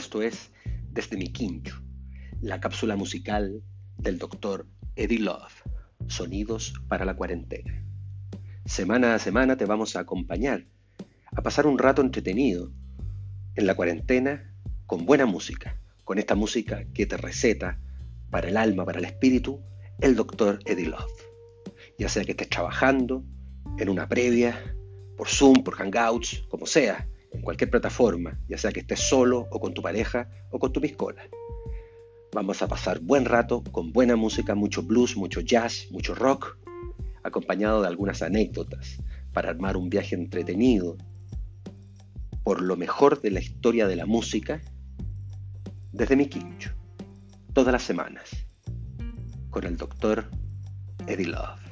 Esto es Desde mi quincho, la cápsula musical del doctor Eddie Love, Sonidos para la cuarentena. Semana a semana te vamos a acompañar a pasar un rato entretenido en la cuarentena con buena música, con esta música que te receta para el alma, para el espíritu, el doctor Eddie Love. Ya sea que estés trabajando, en una previa, por Zoom, por Hangouts, como sea, en cualquier plataforma, ya sea que estés solo o con tu pareja o con tu piscola. Vamos a pasar buen rato con buena música, mucho blues, mucho jazz, mucho rock, acompañado de algunas anécdotas para armar un viaje entretenido por lo mejor de la historia de la música desde mi quincho, todas las semanas, con el doctor Eddie Love.